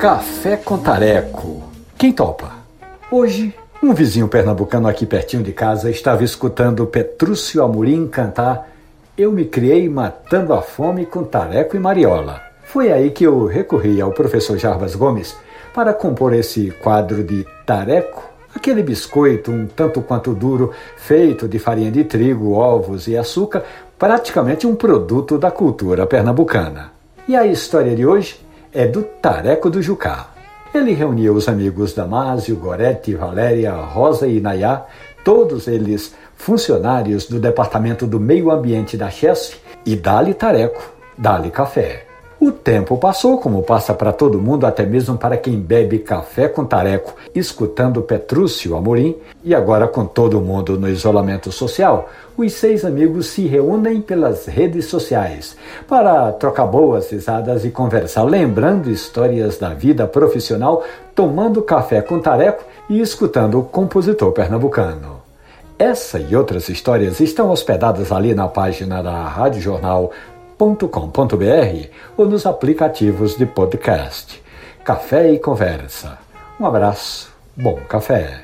Café com Tareco. Quem topa? Hoje, um vizinho pernambucano aqui pertinho de casa estava escutando Petrúcio Amorim cantar Eu me criei matando a fome com Tareco e Mariola. Foi aí que eu recorri ao professor Jarbas Gomes para compor esse quadro de Tareco, aquele biscoito um tanto quanto duro, feito de farinha de trigo, ovos e açúcar, praticamente um produto da cultura pernambucana. E a história de hoje é do Tareco do Jucá. Ele reuniu os amigos Damásio, Gorete, Valéria, Rosa e Nayá, todos eles funcionários do Departamento do Meio Ambiente da Chesf, e dali Tareco, dali café. O tempo passou, como passa para todo mundo, até mesmo para quem bebe café com tareco, escutando Petrúcio Amorim, e agora com todo mundo no isolamento social, os seis amigos se reúnem pelas redes sociais para trocar boas risadas e conversar, lembrando histórias da vida profissional, tomando café com tareco e escutando o compositor pernambucano. Essa e outras histórias estão hospedadas ali na página da Rádio Jornal café.com.br ou nos aplicativos de podcast. Café e Conversa. Um abraço, bom café.